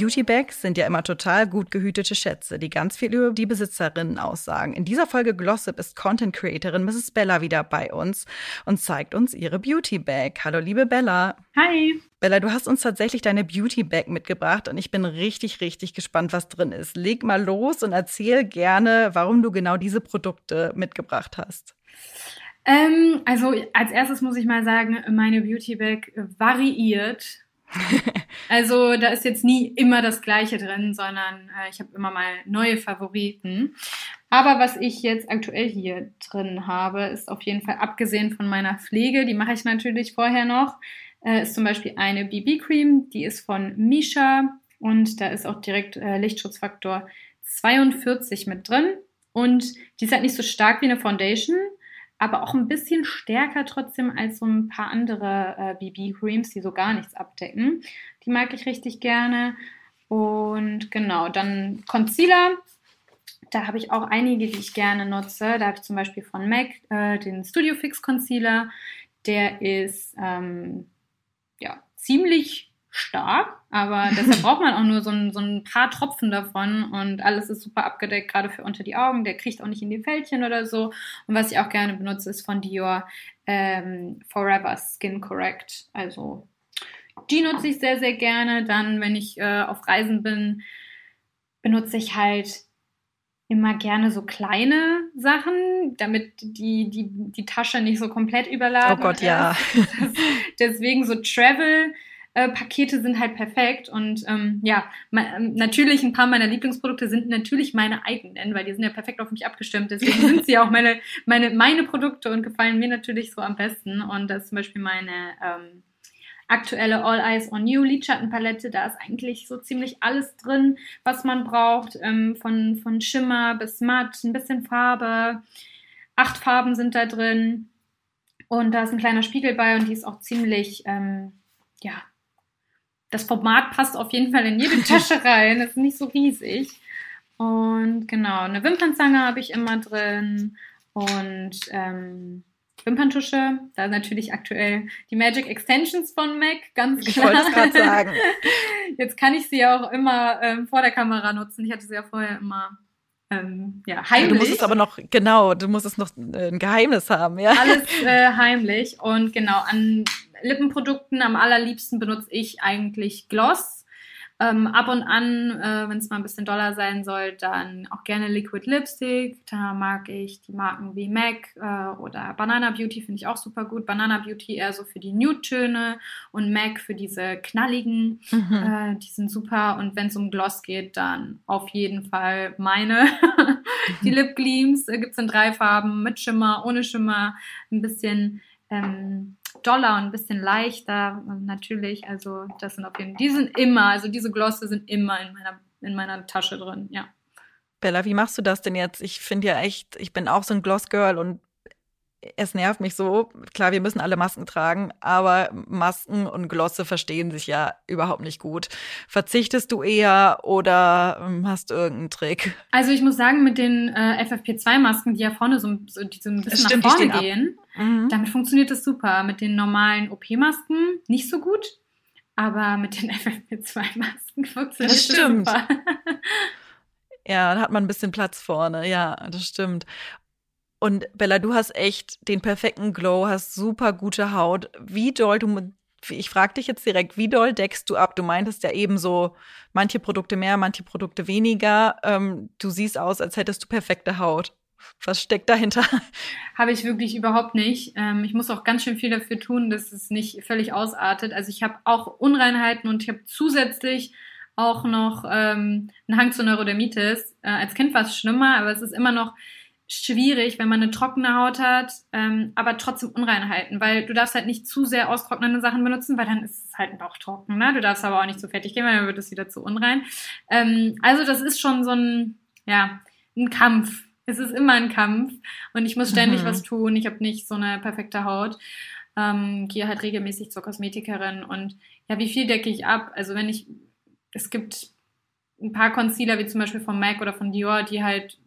Beautybags sind ja immer total gut gehütete Schätze, die ganz viel über die Besitzerinnen aussagen. In dieser Folge Glossip ist Content Creatorin Mrs. Bella wieder bei uns und zeigt uns ihre Beautybag. Hallo liebe Bella. Hi. Bella, du hast uns tatsächlich deine Beautybag mitgebracht und ich bin richtig, richtig gespannt, was drin ist. Leg mal los und erzähl gerne, warum du genau diese Produkte mitgebracht hast. Ähm, also als erstes muss ich mal sagen, meine Beautybag variiert also da ist jetzt nie immer das Gleiche drin, sondern äh, ich habe immer mal neue Favoriten. Aber was ich jetzt aktuell hier drin habe, ist auf jeden Fall abgesehen von meiner Pflege, die mache ich natürlich vorher noch, äh, ist zum Beispiel eine BB-Cream, die ist von Misha und da ist auch direkt äh, Lichtschutzfaktor 42 mit drin. Und die ist halt nicht so stark wie eine Foundation, aber auch ein bisschen stärker trotzdem als so ein paar andere äh, BB-Creams, die so gar nichts abdecken. Die mag ich richtig gerne. Und genau, dann Concealer. Da habe ich auch einige, die ich gerne nutze. Da habe ich zum Beispiel von MAC äh, den Studio Fix Concealer. Der ist ähm, ja ziemlich stark, aber deshalb braucht man auch nur so ein, so ein paar Tropfen davon und alles ist super abgedeckt, gerade für unter die Augen. Der kriegt auch nicht in die Fältchen oder so. Und was ich auch gerne benutze, ist von Dior ähm, Forever Skin Correct. Also die nutze ich sehr, sehr gerne. Dann, wenn ich äh, auf Reisen bin, benutze ich halt immer gerne so kleine Sachen, damit die, die, die Tasche nicht so komplett überladen Oh Gott, ist. ja. Deswegen so Travel äh, Pakete sind halt perfekt und ähm, ja, ähm, natürlich ein paar meiner Lieblingsprodukte sind natürlich meine eigenen, weil die sind ja perfekt auf mich abgestimmt. Deswegen sind sie auch meine, meine, meine Produkte und gefallen mir natürlich so am besten. Und das ist zum Beispiel meine ähm, aktuelle All Eyes on You Lidschattenpalette. Da ist eigentlich so ziemlich alles drin, was man braucht. Ähm, von, von Schimmer bis Matt, ein bisschen Farbe. Acht Farben sind da drin. Und da ist ein kleiner Spiegel bei und die ist auch ziemlich, ähm, ja, das Format passt auf jeden Fall in jede Tasche rein. Das ist nicht so riesig. Und genau, eine Wimpernzange habe ich immer drin und ähm, Wimperntusche. Da natürlich aktuell die Magic Extensions von MAC, ganz klar. Ich wollte es gerade sagen. Jetzt kann ich sie auch immer ähm, vor der Kamera nutzen. Ich hatte sie ja vorher immer ähm, ja, heimlich. Du musst es aber noch, genau, du musst es noch äh, ein Geheimnis haben, ja. Alles äh, heimlich. Und genau, an Lippenprodukten am allerliebsten benutze ich eigentlich Gloss. Ähm, ab und an, äh, wenn es mal ein bisschen doller sein soll, dann auch gerne Liquid Lipstick. Da mag ich die Marken wie MAC äh, oder Banana Beauty finde ich auch super gut. Banana Beauty eher so für die Nude-Töne und MAC für diese knalligen. Mhm. Äh, die sind super. Und wenn es um Gloss geht, dann auf jeden Fall meine. die Lip Gleams äh, gibt es in drei Farben, mit Schimmer, ohne Schimmer, ein bisschen ähm, doller und ein bisschen leichter natürlich. Also das sind auf jeden Fall, die sind immer, also diese Glosse sind immer in meiner, in meiner Tasche drin, ja. Bella, wie machst du das denn jetzt? Ich finde ja echt, ich bin auch so ein Gloss-Girl und es nervt mich so. Klar, wir müssen alle Masken tragen, aber Masken und Glosse verstehen sich ja überhaupt nicht gut. Verzichtest du eher oder ähm, hast du irgendeinen Trick? Also ich muss sagen, mit den äh, FFP2-Masken, die ja vorne so, so, die so ein bisschen Stimmt, nach vorne gehen, mhm. damit funktioniert das super. Mit den normalen OP-Masken nicht so gut, aber mit den FFP2-Masken funktioniert das, das super. Ja, da hat man ein bisschen Platz vorne. Ja, das stimmt. Und Bella, du hast echt den perfekten Glow, hast super gute Haut. Wie doll du ich frage dich jetzt direkt, wie doll deckst du ab? Du meintest ja eben so, manche Produkte mehr, manche Produkte weniger. Ähm, du siehst aus, als hättest du perfekte Haut. Was steckt dahinter? Habe ich wirklich überhaupt nicht. Ähm, ich muss auch ganz schön viel dafür tun, dass es nicht völlig ausartet. Also ich habe auch Unreinheiten und ich habe zusätzlich auch noch ähm, einen Hang zur Neurodermitis. Äh, als Kind war es schlimmer, aber es ist immer noch schwierig, wenn man eine trockene Haut hat, ähm, aber trotzdem Unreinheiten, weil du darfst halt nicht zu sehr austrocknende Sachen benutzen, weil dann ist es halt doch trocken. Ne? Du darfst aber auch nicht zu fertig gehen, weil dann wird es wieder zu unrein. Ähm, also das ist schon so ein, ja, ein Kampf. Es ist immer ein Kampf und ich muss ständig mhm. was tun. Ich habe nicht so eine perfekte Haut. ähm, gehe halt regelmäßig zur Kosmetikerin und ja, wie viel decke ich ab? Also wenn ich, es gibt ein paar Concealer, wie zum Beispiel von MAC oder von Dior, die halt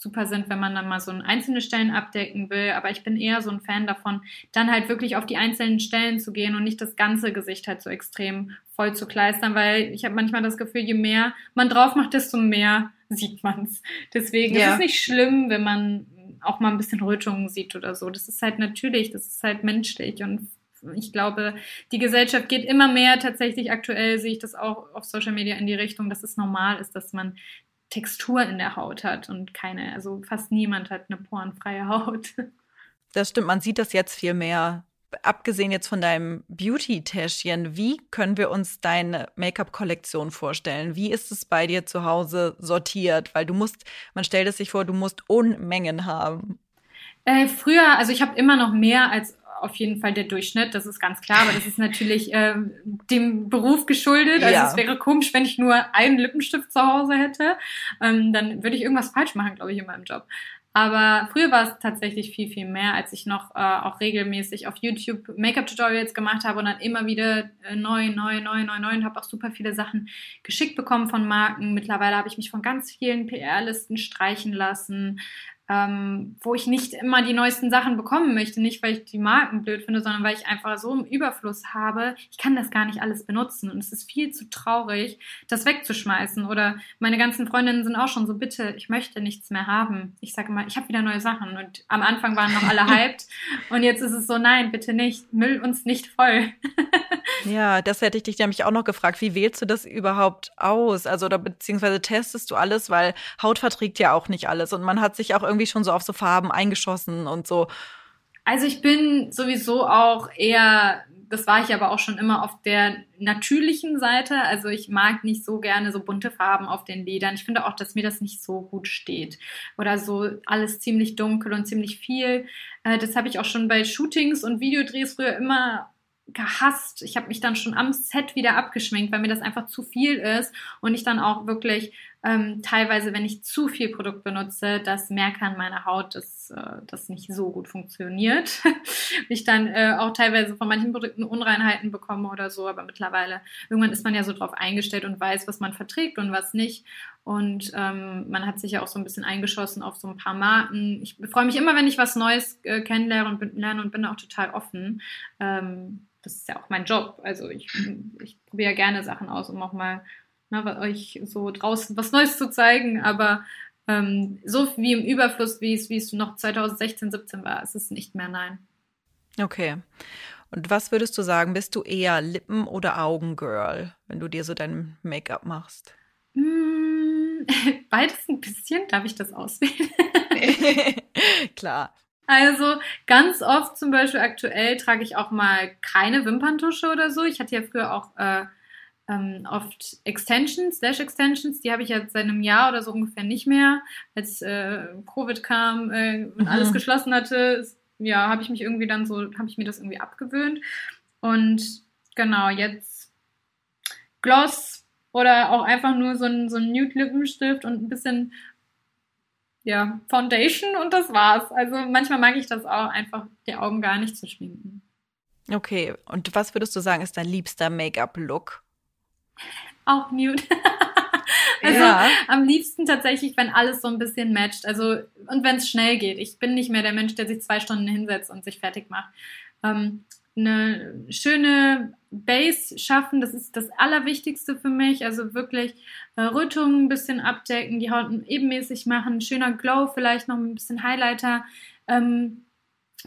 super sind, wenn man dann mal so einzelne Stellen abdecken will. Aber ich bin eher so ein Fan davon, dann halt wirklich auf die einzelnen Stellen zu gehen und nicht das ganze Gesicht halt so extrem voll zu kleistern, weil ich habe manchmal das Gefühl, je mehr man drauf macht, desto mehr sieht man's. Deswegen ja. ist es nicht schlimm, wenn man auch mal ein bisschen Rötungen sieht oder so. Das ist halt natürlich, das ist halt menschlich und ich glaube, die Gesellschaft geht immer mehr tatsächlich aktuell, sehe ich das auch auf Social Media in die Richtung, dass es normal ist, dass man Textur in der Haut hat und keine, also fast niemand hat eine porenfreie Haut. Das stimmt, man sieht das jetzt viel mehr. Abgesehen jetzt von deinem Beauty-Täschchen, wie können wir uns deine Make-up-Kollektion vorstellen? Wie ist es bei dir zu Hause sortiert? Weil du musst, man stellt es sich vor, du musst Unmengen haben. Äh, früher, also ich habe immer noch mehr als auf jeden Fall der Durchschnitt, das ist ganz klar, aber das ist natürlich äh, dem Beruf geschuldet. Also ja. es wäre komisch, wenn ich nur einen Lippenstift zu Hause hätte. Ähm, dann würde ich irgendwas falsch machen, glaube ich, in meinem Job. Aber früher war es tatsächlich viel, viel mehr, als ich noch äh, auch regelmäßig auf YouTube Make-up-Tutorials gemacht habe und dann immer wieder äh, neu, neu, neu, neu, neu und habe auch super viele Sachen geschickt bekommen von Marken. Mittlerweile habe ich mich von ganz vielen PR-Listen streichen lassen ähm, wo ich nicht immer die neuesten Sachen bekommen möchte. Nicht, weil ich die Marken blöd finde, sondern weil ich einfach so einen Überfluss habe. Ich kann das gar nicht alles benutzen. Und es ist viel zu traurig, das wegzuschmeißen. Oder meine ganzen Freundinnen sind auch schon so, bitte, ich möchte nichts mehr haben. Ich sage mal, ich habe wieder neue Sachen. Und am Anfang waren noch alle hyped. und jetzt ist es so, nein, bitte nicht. Müll uns nicht voll. ja, das hätte ich dich nämlich auch noch gefragt. Wie wählst du das überhaupt aus? Also, oder beziehungsweise testest du alles, weil Haut verträgt ja auch nicht alles. Und man hat sich auch irgendwie schon so auf so Farben eingeschossen und so? Also ich bin sowieso auch eher, das war ich aber auch schon immer auf der natürlichen Seite. Also ich mag nicht so gerne so bunte Farben auf den Ledern. Ich finde auch, dass mir das nicht so gut steht. Oder so alles ziemlich dunkel und ziemlich viel. Äh, das habe ich auch schon bei Shootings und Videodrehs früher immer gehasst. Ich habe mich dann schon am Set wieder abgeschminkt, weil mir das einfach zu viel ist und ich dann auch wirklich ähm, teilweise, wenn ich zu viel Produkt benutze, das merke an meiner Haut, dass äh, das nicht so gut funktioniert. ich dann äh, auch teilweise von manchen Produkten Unreinheiten bekomme oder so, aber mittlerweile, irgendwann ist man ja so drauf eingestellt und weiß, was man verträgt und was nicht. Und ähm, man hat sich ja auch so ein bisschen eingeschossen auf so ein paar Marken. Ich freue mich immer, wenn ich was Neues äh, kennenlerne und bin, und bin auch total offen. Ähm, das ist ja auch mein Job. Also ich, ich probiere gerne Sachen aus, um auch mal ne, euch so draußen was Neues zu zeigen, aber ähm, so wie im Überfluss, wie es, wie es noch 2016, 17 war, ist es nicht mehr nein. Okay. Und was würdest du sagen, bist du eher Lippen- oder Augengirl, wenn du dir so dein Make-up machst? Mm, beides ein bisschen. Darf ich das auswählen? Klar. Also ganz oft zum Beispiel aktuell trage ich auch mal keine Wimperntusche oder so. Ich hatte ja früher auch äh, ähm, oft Extensions, Lash Extensions, die habe ich jetzt seit einem Jahr oder so ungefähr nicht mehr. Als äh, Covid kam äh, und mhm. alles geschlossen hatte, ja, habe ich mich irgendwie dann so, habe ich mir das irgendwie abgewöhnt. Und genau, jetzt Gloss oder auch einfach nur so ein, so ein Nude-Lippenstift und ein bisschen ja, Foundation und das war's. Also manchmal mag ich das auch, einfach die Augen gar nicht zu schminken. Okay, und was würdest du sagen, ist dein liebster Make-up-Look? Auch nude. also ja. am liebsten tatsächlich, wenn alles so ein bisschen matcht. Also und wenn es schnell geht. Ich bin nicht mehr der Mensch, der sich zwei Stunden hinsetzt und sich fertig macht. Ähm, eine schöne Base schaffen, das ist das Allerwichtigste für mich. Also wirklich äh, Rötungen ein bisschen abdecken, die Haut ebenmäßig machen, schöner Glow, vielleicht noch ein bisschen Highlighter. Ähm,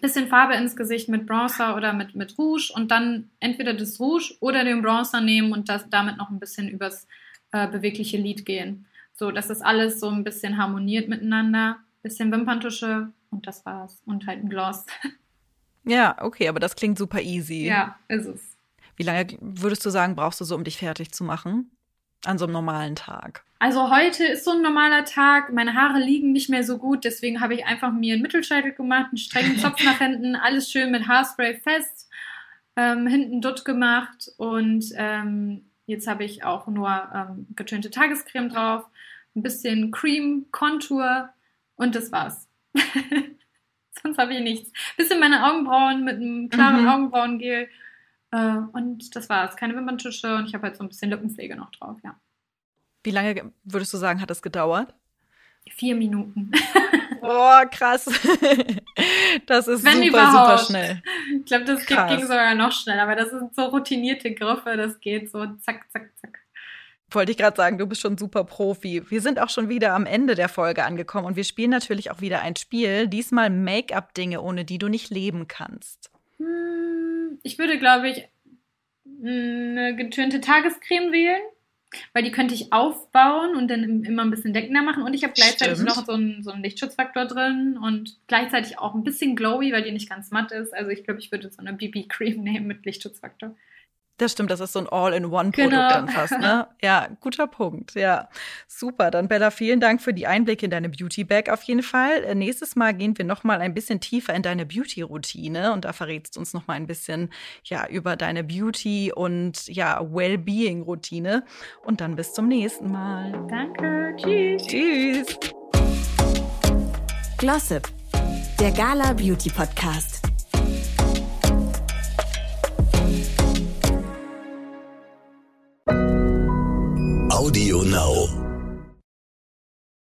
bisschen Farbe ins Gesicht mit Bronzer oder mit, mit Rouge und dann entweder das Rouge oder den Bronzer nehmen und das, damit noch ein bisschen übers äh, bewegliche Lid gehen. So, dass das alles so ein bisschen harmoniert miteinander. Bisschen Wimperntusche und das war's. Und halt ein Gloss. Ja, okay, aber das klingt super easy. Ja, ist es. Wie lange würdest du sagen, brauchst du so, um dich fertig zu machen? An so einem normalen Tag? Also heute ist so ein normaler Tag. Meine Haare liegen nicht mehr so gut, deswegen habe ich einfach mir einen Mittelscheitel gemacht, einen strengen Zopf nach hinten, alles schön mit Haarspray fest, ähm, hinten dutt gemacht und ähm, jetzt habe ich auch nur ähm, getönte Tagescreme drauf, ein bisschen Cream, Contour und das war's. Sonst habe ich nichts. Bisschen meine Augenbrauen mit einem klaren mhm. Augenbrauengel. Äh, und das war's. Keine Wimperntusche und ich habe halt so ein bisschen Lippenpflege noch drauf, ja. Wie lange würdest du sagen, hat das gedauert? Vier Minuten. Boah, krass. Das ist Wenn super, überhaupt. super schnell. Ich glaube, das krass. ging sogar noch schneller, aber das sind so routinierte Griffe, das geht so zack, zack, zack. Wollte ich gerade sagen, du bist schon super Profi. Wir sind auch schon wieder am Ende der Folge angekommen und wir spielen natürlich auch wieder ein Spiel. Diesmal Make-up-Dinge, ohne die du nicht leben kannst. Hm, ich würde, glaube ich, eine getönte Tagescreme wählen weil die könnte ich aufbauen und dann immer ein bisschen deckender machen. Und ich habe gleichzeitig Stimmt. noch so einen, so einen Lichtschutzfaktor drin und gleichzeitig auch ein bisschen glowy, weil die nicht ganz matt ist. Also ich glaube, ich würde so eine BB-Cream nehmen mit Lichtschutzfaktor. Das stimmt, das ist so ein All-in-One-Produkt genau. dann fast, ne? Ja, guter Punkt. Ja, super. Dann Bella, vielen Dank für die Einblicke in deine Beauty-Bag auf jeden Fall. Äh, nächstes Mal gehen wir noch mal ein bisschen tiefer in deine Beauty-Routine und da verrätst du uns noch mal ein bisschen ja über deine Beauty und ja Wellbeing-Routine. Und dann bis zum nächsten Mal. Danke. Tschüss. Tschüss. Glossip, der Gala Beauty Podcast.